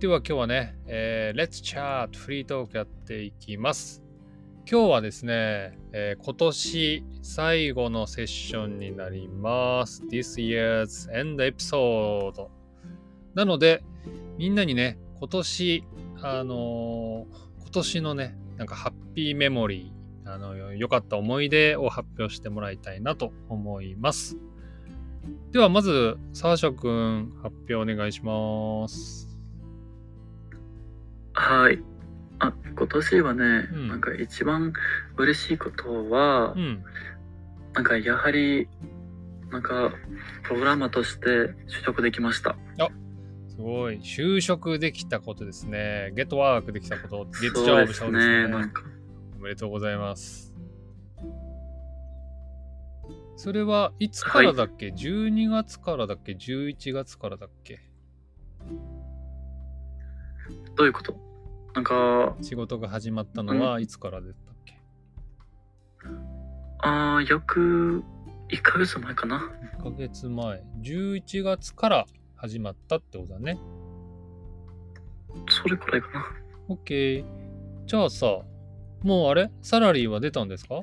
では今日はね、えー、Let's Chat フリートークやっていきます。今日はですね、えー今年最後のセッションになります。This year's end episode。なので、みんなにね、今年、あのー今年のね、なんかハッピーメモリー、あの、良かった思い出を発表してもらいたいなと思います。では、まず、サーシャ君、発表お願いします。はい。あ、今年はね、うんなんか一番嬉しいことは、うん。なんかやはり、なんか、プログラマーとして就職できました。すごい。就職できたことですね。ゲットワークできたこと、ゲットジョブしたことですね。ね。なんか、おめでとうございます。それはいつからだっけ、?12 月からだっけ ?11 月からだっけ？どういうこと？なんか、仕事が始まったのはいつからだったっけ、あー、約1ヶ月前かな。?1 ヶ月前。11月から始まったってことだね。それくらいかな。OK。じゃあさ、もうあれ？サラリーは出たんですか？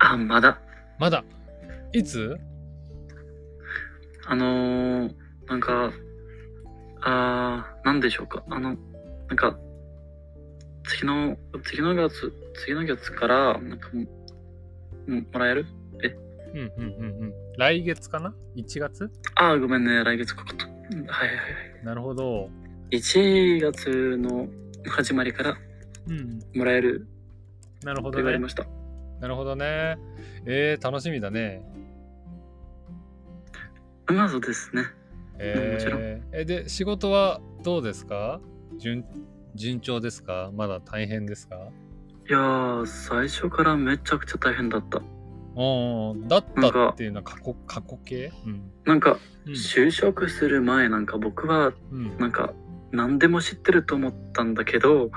あ、まだ。まだ。いつ？あのー、なんか、あー、なんでしょうか。あの、なんか、次の、次の月、次の月から、なんかも、ももらえる？うんうんうんうん。来月かな ?1 月？あー、ごめんね、来月かかった。うんはいはいはい。なるほど。1月の始まりからうん。もらえる？となるほどね。言われました。なるほどね。えー、楽しみだね。まずですね。もちろんえー、えで、仕事はどうですか？順順調ですか？まだ大変ですか？いやー、最初からめちゃくちゃ大変だった。おーだったっていうのは過去過去形？うん。なんか、うん。就職する前なんか僕は、うん。なんか、何でも知ってると思ったんだけど、うん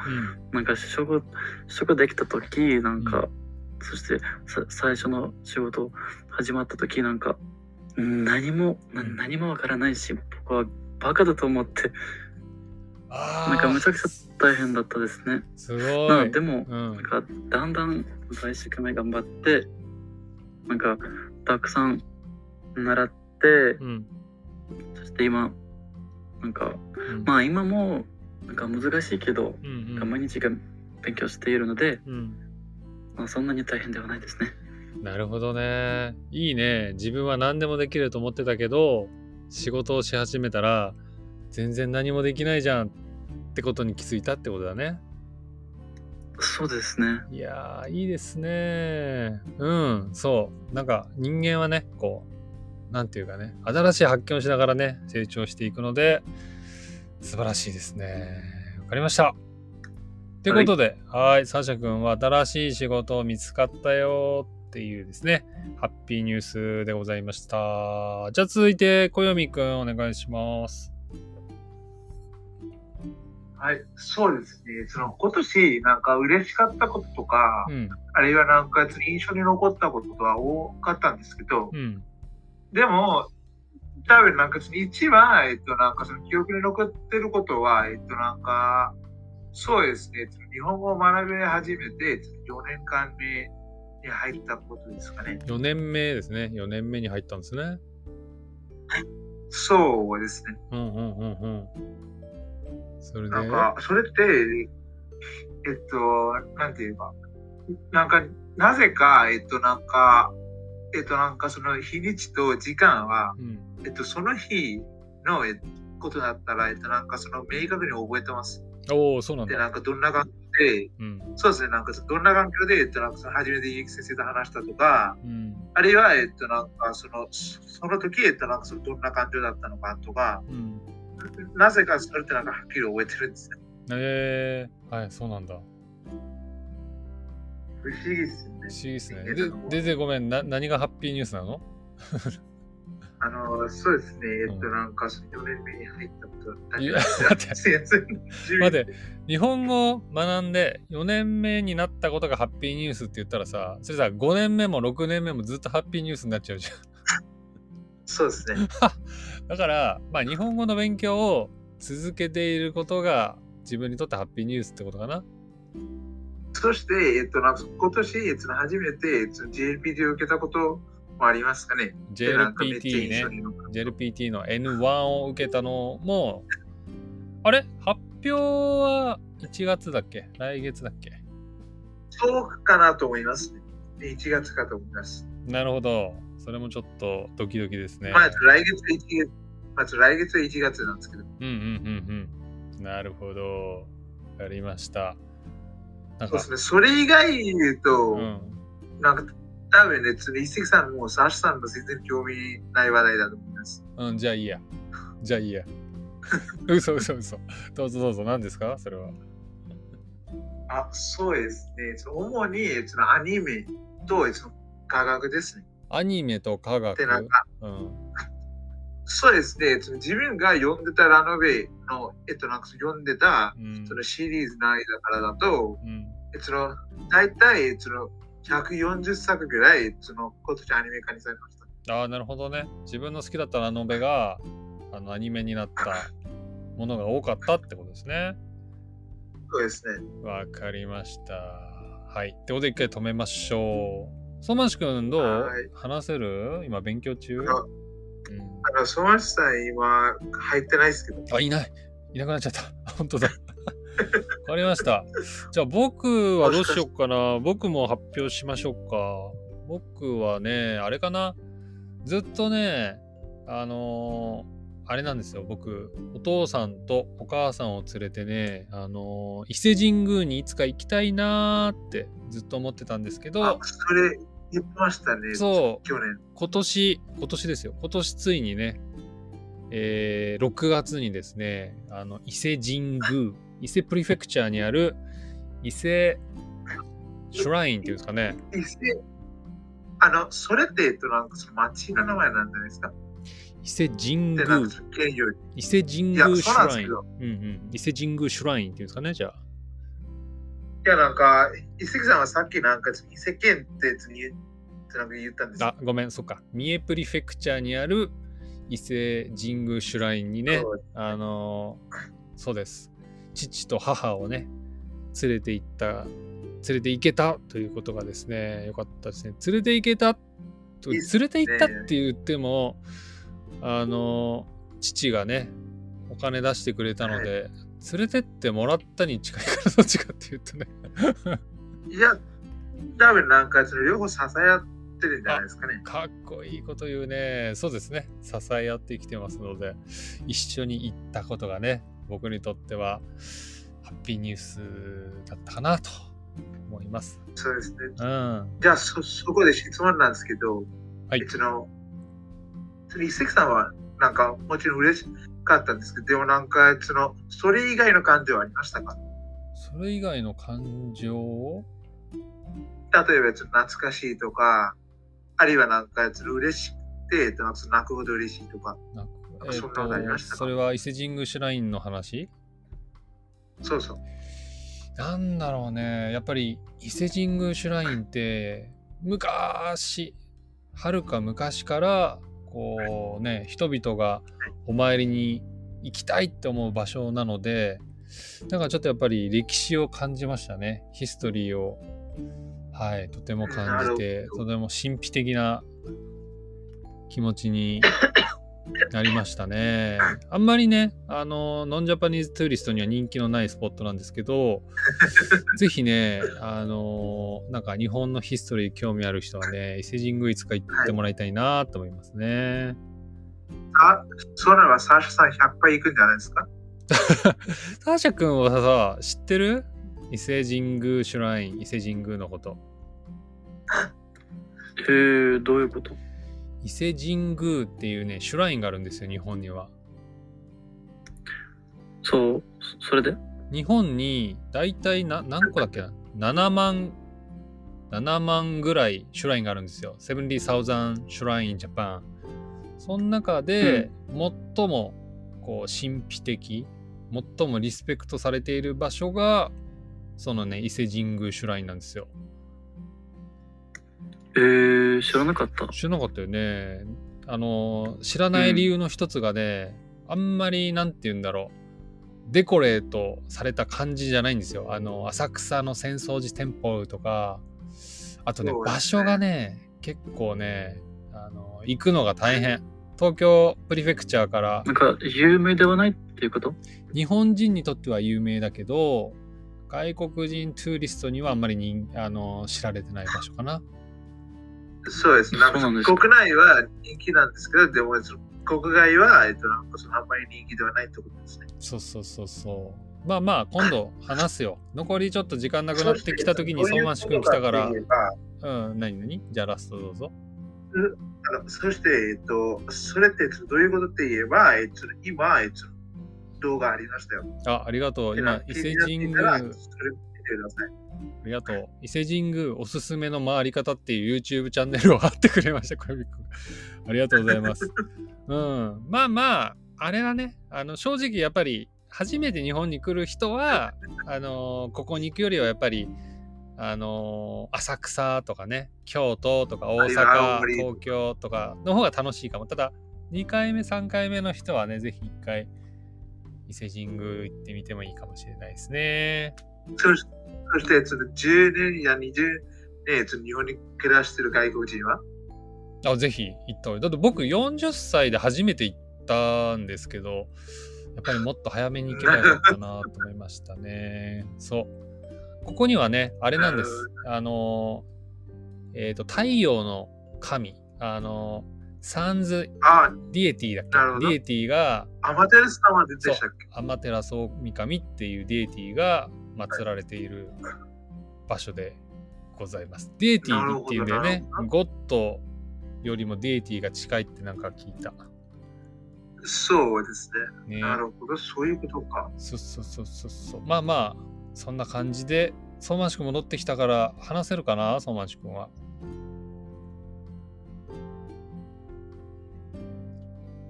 なんか就職、就職できた時、なんか、そしてさ最初の仕事始まった時なんか、うん何も、何もわからないし、僕はバカだと思って、なんかむちゃくちゃ大変だったですね。すごい。まあでも、うんなん。かだんだん一生懸命頑張ってなんかたくさん習ってうん。そして今なんかうんまあ今もなんか難しいけど、うんうん毎日が勉強しているので、うん。まあ、そんなに大変ではないですね。なるほどね。いいね。自分は何でもできると思ってたけど、仕事をし始めたら、全然何もできないじゃんってことに気づいたってことだね。そうですね。いやー、いいですね。うん、そう。なんか人間はね、こう、なんていうかね、新しい発見をしながらね、成長していくので、素晴らしいですね。わかりました。ということで、はい、サーシャ君は新しい仕事見つかったよっていうですね、ハッピーニュースでございました。じゃあ続いて、小読くんお願いします。はい、そうですね。その今年なんか嬉しかったこととか、うん、あるいはなんか印象に残ったこととは多かったんですけど、うん、でも、多分なんかその一番、えっとなんかその記憶に残ってることは、えっとなんか、そうですね。日本語を学び始めて4年間目に入ったことですかね。4年目ですね。4年目に入ったんですね。そうですね。うんうんうんうん。それで、なんか、それって、えっと、なんていうか、なんか、なぜか、えっと、なんか、えっと、なんかその日にちと時間は、うん、えっと、その日のえことだったら、えっと、なんかその明確に覚えてます。おお、そうなんで、だ。なんかどんな感じで、うん、そうですね、なんかどんな環境で、えっと、なんかその初めて家木先生と話したとか、うん、あるいは、えっと、なんかその、そその時、えっと、なんかそのどんな感情だったのかとか、うん。なぜかそれってなんかはっきり覚えてるんですね。えー、はい、そうなんだ。不思議ですよね。不思議ですね。えで、ででごめんな、何がハッピーニュースなの？あの、そうですね。えっと、うんなんか、4年目に入ったこといや 待って待って、日本語を学んで4年目になったことがハッピーニュースって言ったらさ、それさ、5年目も6年目もずっとハッピーニュースになっちゃうじゃん。そうですね。だから、まあ、日本語の勉強を続けていることが自分にとってハッピーニュースってことかな。そして、えっと、今年、えっと、初めて、えっと、JLPT を受けたこともありますかね。JLPT ね JLPT の N1 を受けたのも、あれ？発表は1月だっけ？来月だっけ？そうかなと思いますね。1月かと思います。なるほど。それもちょっとドキドキですね。まあ、来月は1月、まず来月は1月なんですけど。うんうんうんうん。なるほど。やりました。そうで、すね。それ以外に言うと、うん。なんか多分ね、一石さんもサーシさんも全然興味ない話題だと思います。うん、じゃあいいや。じゃあいいや。嘘嘘嘘。どうぞどうぞ。何ですか？それは。あ、そうですね。主にそのアニメとその科学ですね。アニメと科学？んか、うん。そうですね。その自分が読んでたラノベの、えっと、なんか読んでたうんそのシリーズの間からだと、うん。えその大体その140作ぐらいその今年アニメ化にされました。ああ、なるほどね。自分の好きだったラノベがあのアニメになった ものが多かったってことですね。そうですね。わかりました。はい。ってことで一回止めましょう。相馬市くんどう？はい話せる？今勉強中、あの、ソマシさん今入ってないですけど。あ、いない。いなくなっちゃった。本当だ。わかりました。じゃあ僕はどうしようかな。僕も発表しましょうか。僕はね、あれかな。ずっとね、あのーあれなんですよ。僕、お父さんとお母さんを連れてね、あのー伊勢神宮にいつか行きたいなーってずっと思ってたんですけどあ、、それ言ってましたね。そう去年。今年、今年ですよ。今年ついにね、えー6月にですね、あの、伊勢神宮、伊勢プリフェクチャーにある伊勢シュラインっていうんですかね。伊勢あの、それって、えっと、なんかその町の名前なんじゃないですか？伊勢神宮。伊勢神宮シュライン。伊勢神宮シュラインっていうんですかね、じゃあ。いや、なんか、伊勢さんはさっきなんか、伊勢県って言ったんですよあ、ごめん、そっか。三重プリフェクチャーにある伊勢神宮シュラインにね、あのーそうです。父と母をね、連れて行った、連れて行けたということがですね、よかったですね。連れて行けたと、連れて行ったって言っても、あのー父がね、お金出してくれたので、連れてってもらったに近いからどっちかっていうとね。いや、多分なんか、その両方支え合ってるんじゃないですかね。かっこいいこと言うね。そうですね。支え合って生きてますので、一緒に行ったことがね、僕にとってはハッピーニュースだったかなと思います。そうですね。うん。じゃあ、そ、そこで質問なんですけど、はいその、その一石さんは、なんか、もちろん嬉しかったんですけど、でもなんか、その、それ以外の感情はありましたか？それ以外の感情例えば、ちょっと懐かしいとか、あるいはなんか、その嬉しくて、なんか泣くほど嬉しいとか。なんかかそんなのありましたか？それは伊勢神宮シュラインの話？そうそう。なんだろうね。やっぱり伊勢神宮シュラインって昔、はるか昔からこうね、人々がお参りに行きたいって思う場所なので、なんかちょっとやっぱり歴史を感じましたね。ヒストリーを、はい、とても感じてとても神秘的な気持ちになりましたね。あんまりね、あの、 non-Japanese tourist には人気のないスポットなんですけど、ぜひね、あの、なんか日本の history 興味ある人はね、伊勢神宮いつか行ってもらいたいなと思いますね。あ、そうなのはサーシャさん100杯行くんじゃないですか？サーシャ君はさ、知ってる？伊勢神宮シュライン、伊勢神宮のこと。えー、どういうこと？伊勢神宮っていうね、シュラインがあるんですよ、日本には。そう、そそれで？日本に大体な何個だっけな ?7 万、7万ぐらいシュラインがあるんですよ。70,000シュライン in Japan。その中で最もこう神秘的、最もリスペクトされている場所が、そのね、伊勢神宮シュラインなんですよ。えー、知らなかった。知らなかったよね。あの、知らない理由の一つがね、あんまりなんて言うんだろう。デコレートされた感じじゃないんですよ。あの、浅草の浅草寺店舗とか、あとね、ね場所がね、結構ね、あの、行くのが大変。東京プリフェクチャーからなんか、有名ではないっていうこと？日本人にとっては有名だけど、外国人トゥーリストにはあんまり人あの知られてない場所かな。そうです。なんかそうなんか国内は人気なんですけど、でも国外は、えっと、なんかそのあんまり人気ではないってことですね。そうそうそうそう。まあまあ、今度話すよ。残りちょっと時間なくなってきた時に相馬市君来たからそうん、何何？じゃあラストどうぞ。あのそして、えっと、それってどういうことって言えば、えっと、今、えっと、動画ありましたよ。あ、ありがとう。今、伊勢神宮、てください。りがとう。伊勢神宮おすすめの回り方っていう YouTube チャンネルを貼ってくれました、小指君。ありがとうございます。うん。まあまあ、あれはね、あの正直やっぱり、初めて日本に来る人は、あのここに行くよりはやっぱり、あの浅草とかね、京都とか大阪東京とかの方が楽しいかも。ただ、2回目、3回目の人はね、ぜひ1回、伊勢神宮行ってみてもいいかもしれないですね。そしそして、その10年や20年、その日本に暮らしてる外国人は？あぜひ行った方がいい。だって僕40歳で初めて行ったんですけど、やっぱりもっと早めに行けばよかったなと思いましたね。そう。ここにはね、あれなんです。あの、えっ、と、太陽の神、あの、 Sun's あ、 deity だっけ？ deity が、アマテラス様でしたっけ？アマテラスオミカミっていう deity が祀られている場所でございます。 deity っていうんだよね。 Godよりもディエティが近いってなんか聞いた。そうですね。ね。なるほど、そういうことか。そうそうそうそうそう。まあまあ、そんな感じで、相馬市君戻ってきたから話せるかな、相馬市君は。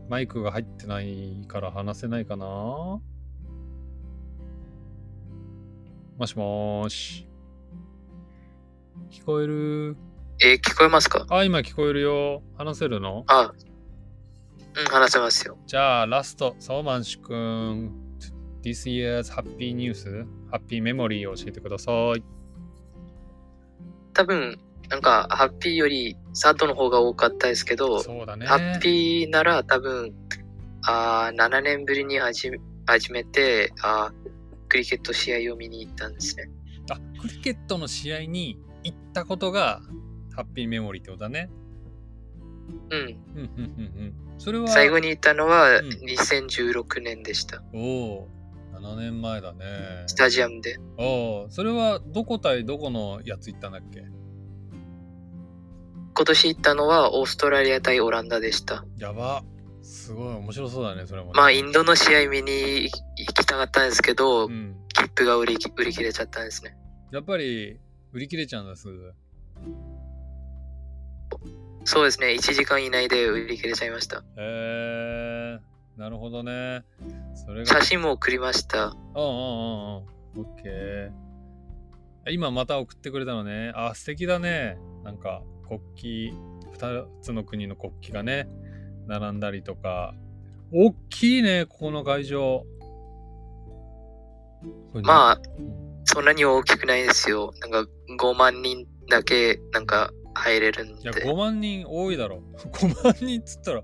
マイクが入ってないから話せないかな？もしもーし。聞こえる？えー聞こえますか？あ、今聞こえるよ。話せるの？あ、うん、話せますよ。じゃあ、ラスト、相馬市君、This year's Happy News、Happy Memory を教えてください。多分、なんか、ハッピーよりサッドの方が多かったですけど、そうだね。ハッピーなら多分、あー7年ぶりに始め始めてあー、クリケット試合を見に行ったんですね。あ、クリケットの試合に行ったことがハッピーメモリーってことだね。うん。うん、うん、うん、うん。それは、最後に行ったのはうん2016年でした。おお、7年前だね。スタジアムで。おお、それはどこ対どこのやつ行ったんだっけ？今年行ったのはオーストラリア対オランダでした。やば。すごい面白そうだね、それもね、まあ、インドの試合見に行きたかったんですけど、うん。切符が売り売り切れちゃったんですね。やっぱり、売り切れちゃうんだ、すぐ。そうですね、1時間以内で売り切れちゃいました。へえー、なるほどね。それが。写真も送りました。うんうんうんうん。オッケー。今また送ってくれたのね。あ、素敵だね。なんか国旗、二つの国の国旗がね、並んだりとか。大きいね、ここの会場。まあ、うんそんなに大きくないですよ。なんか5万人だけなんか入れるんいや、で。5万人多いだろ。5万人っつったら、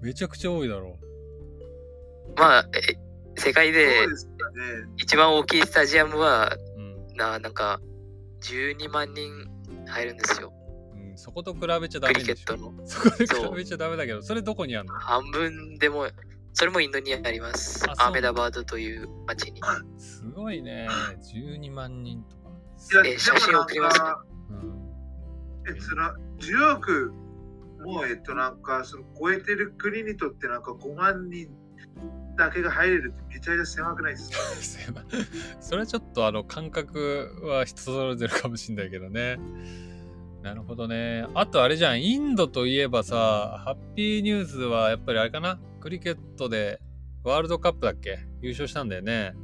めちゃくちゃ多いだろ。まあ、え世界そで。一番大きいスタジアムはうん。ななんか12万人入るんですよ。うん、そこと比べちゃダクメでしょ。リケットの。そこで比べちゃダメだけど、それどこにあんの？半分でも、それもインドにありますアーメダバードという町に。すごいね。12万人とか。え写真送りますねうんえその10億も、えっと、なんか、その超えてる国にとって、なんか5万人だけが入れるってめちゃめちゃ狭くないですか？それはちょっとあの感覚は人それぞれかもしんないけどね。なるほどね。あとあれじゃん、インドといえばさ、ハッピーニュースはやっぱりあれかな？クリケットでワールドカップだっけ？優勝したんだよね。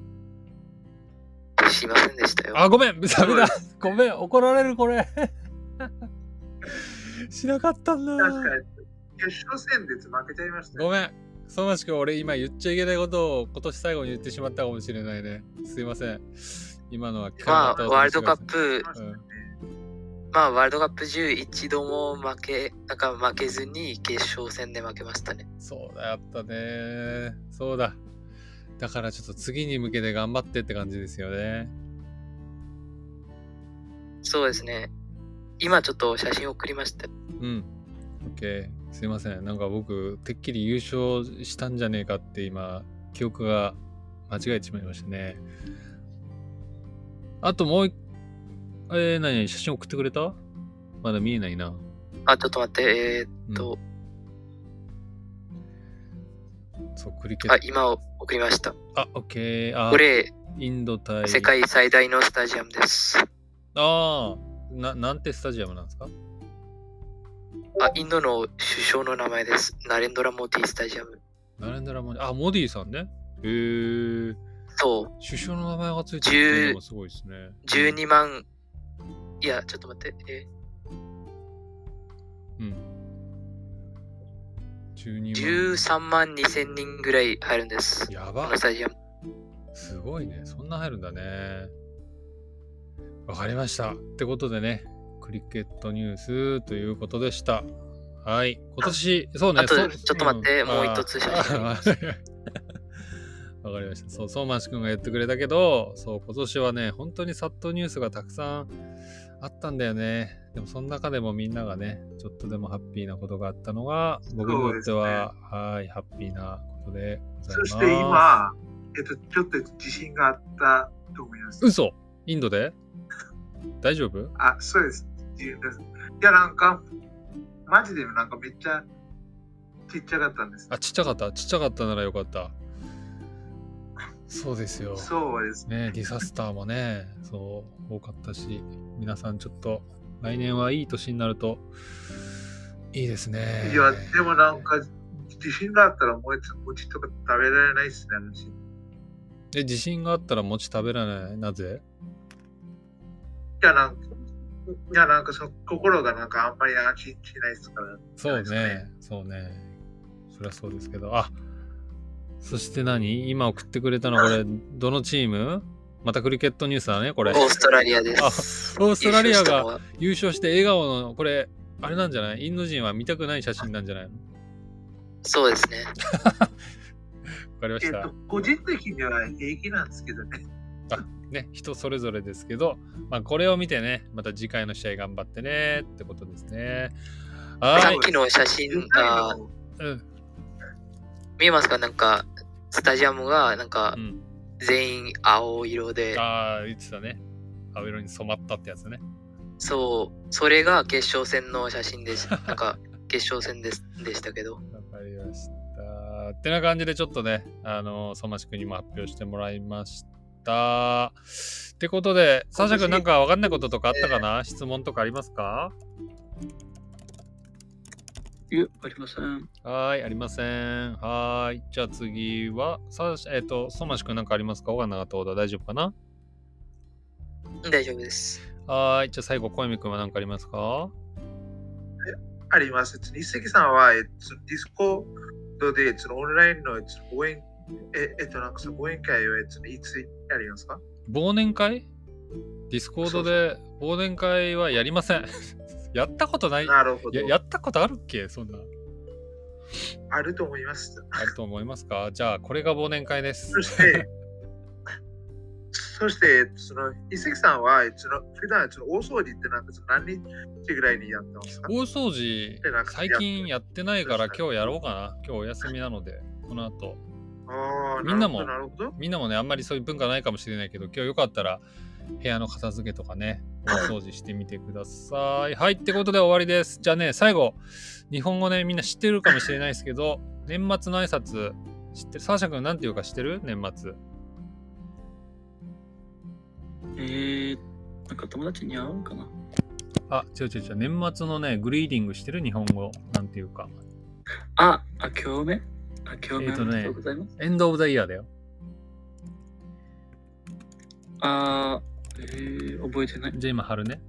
しませんでしたよ。あ、ごめんダメだごめん怒られるこれ しなかったんだ確かに。決勝戦で負けちゃいましたよ。ごめん相馬市君、俺今言っちゃいけないことを今年最後に言ってしまったかもしれないね。すいません。今のは聞まあ、かなかったワールドカップ、うんまあ、ワールドカップ中一度も負け、なんか負けずに決勝戦で負けましたね。そうだ、やったね。そうだ。だからちょっと次に向けて頑張ってって感じですよね。そうですね。今ちょっと写真送りました。うん。OK。すいません。なんか僕、てっきり優勝したんじゃねえかって今、記憶が間違えてしまいましたね。あともう一、えー、何写真送ってくれた？まだ見えないな。あ、ちょっと待って、えーうんっと、そう、クリケッあ、ト。今送りました。あ、OK。あ、これ、インド対。世界最大のスタジアムです。ああ、な、なんてスタジアムなんですか？あ、インドの首相の名前です。ナレンドラ・モディスタジアム。ナレンドラモディ、あ、モディさんね。へえー。そう、首相の名前がついてるのもすごいですね。12万、いや、ちょっと待って、えうん。12万。13万2千人ぐらい入るんです。やばこの。スタジアム。すごいね。そんな入るんだね。わかりました。ってことでね、クリケットニュースということでした。はい。今年、そうね。あとちょっと待ってんもう一つわかりました。そう、相馬市君が言ってくれたけど、そう、今年はね、本当にサットニュースがたくさんあったんだよね。でも、その中でもみんながね、ちょっとでもハッピーなことがあったのが、僕にとっては、はい、ハッピーなことでございます。そして今、えっと、ちょっと自信があったと思います。嘘インドで？大丈夫？あ、そうです。いや、なんか、マジでなんかめっちゃちっちゃかったんです。あ、ちっちゃかった。ちっちゃかったならよかった。そうですよ。そうです。ね、ディサスターもね、そう、多かったし、皆さんちょっと、来年はいい年になると、いいですね。いや、でもなんか、自信があったら餅餅とか食べられないですね、私。え、自信があったら餅食べられない？なぜ？いや、なんか、いや、なんかその心がなんかあんまり安心しないですから。そうね、そうね。そりゃそうですけど、あそして何？今送ってくれたのこれ、どのチーム？またクリケットニュースだね、これ。オーストラリアであす。オーストラリアが優勝して笑顔の、これ、あれなんじゃない？インド人は見たくない写真なんじゃないの？そうですね。わかりましたえっと。、個人的には平気なんですけどね。ね、人それぞれですけど、まあ、これを見てね、また次回の試合頑張ってねってことですね。はい。さっきの写真がうん。見えますか？なんか、スタジアムがなんかうん、全員青色で、ああ、言ってたね。青色に染まったってやつね。そう、それが決勝戦の写真です。なんか、決勝戦ですでしたけど。わかりました。ってな感じでちょっとね、あの、相馬市君にも発表してもらいました。ってことで、サーシャ君なんかわかんないこととかあったかな、質問とかありますか？いや、ありません。はーい、ありません。はーい。じゃあ次は、さあ、えっ、と、相馬市君なんかありますか？わかんなかったことは大丈夫かな？大丈夫です。はーい。じゃあ最後、小泉君は何かありますか？あります。日関さんは、えっと、ディスコードで、そのオンラインのえっと応援、ええっと、なんかその応援会を、えっと、いつやりますか？忘年会？ディスコードで忘年会はやりません。やったことないなるほどや。やったことあるっけ？そんな。あると思います。あると思いますか？じゃあ、これが忘年会です。そして、そして、その、伊関さんは、その、普段、その、大掃除ってなんか、何日ぐらいにやってますか？大掃除最近やってないから今日やろうかな。今日お休みなので、この後。みんなもみんなもね、あんまりそういう文化ないかもしれないけど、今日よかったら部屋の片付けとかね、大掃除してみてください。はい、ってことで終わりです。じゃあね、最後、日本語ね、みんな知ってるかもしれないですけど、年末の挨拶、知ってる？サーシャ君なんていうか知ってる？年末。えー、なんか友達に会うかな？あ、違う違う違う。年末のね、グリーディングしてる？日本語。なんていうか。あ、あ、今日目あ、今日目えーとねありがとうございます。エンドオブザイヤーだよ。あー、えー、覚えてない。じゃあ今貼るね。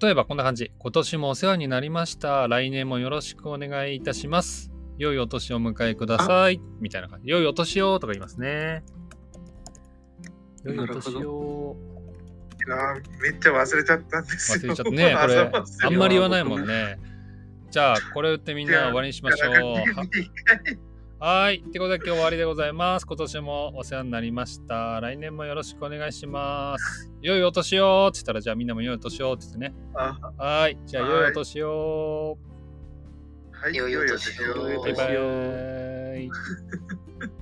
例えばこんな感じ。今年もお世話になりました。来年もよろしくお願いいたします。良いお年をお迎えください。みたいな感じ。良いお年をとか言いますね。良いお年を。いやーめっちゃ忘れちゃったんですよ。忘れちゃったね。これあんまり言わないもんね。じゃあ、これ打ってみんな終わりにしましょう。ははい。ってことで今日終わりでございます。今年もお世話になりました。来年もよろしくお願いします。良いお年をって言ったら、じゃあみんなも良いお年をって言ってね。あはい。じゃあ、はい良いお年を。はい、良いお年を良いおバイバ年をイ。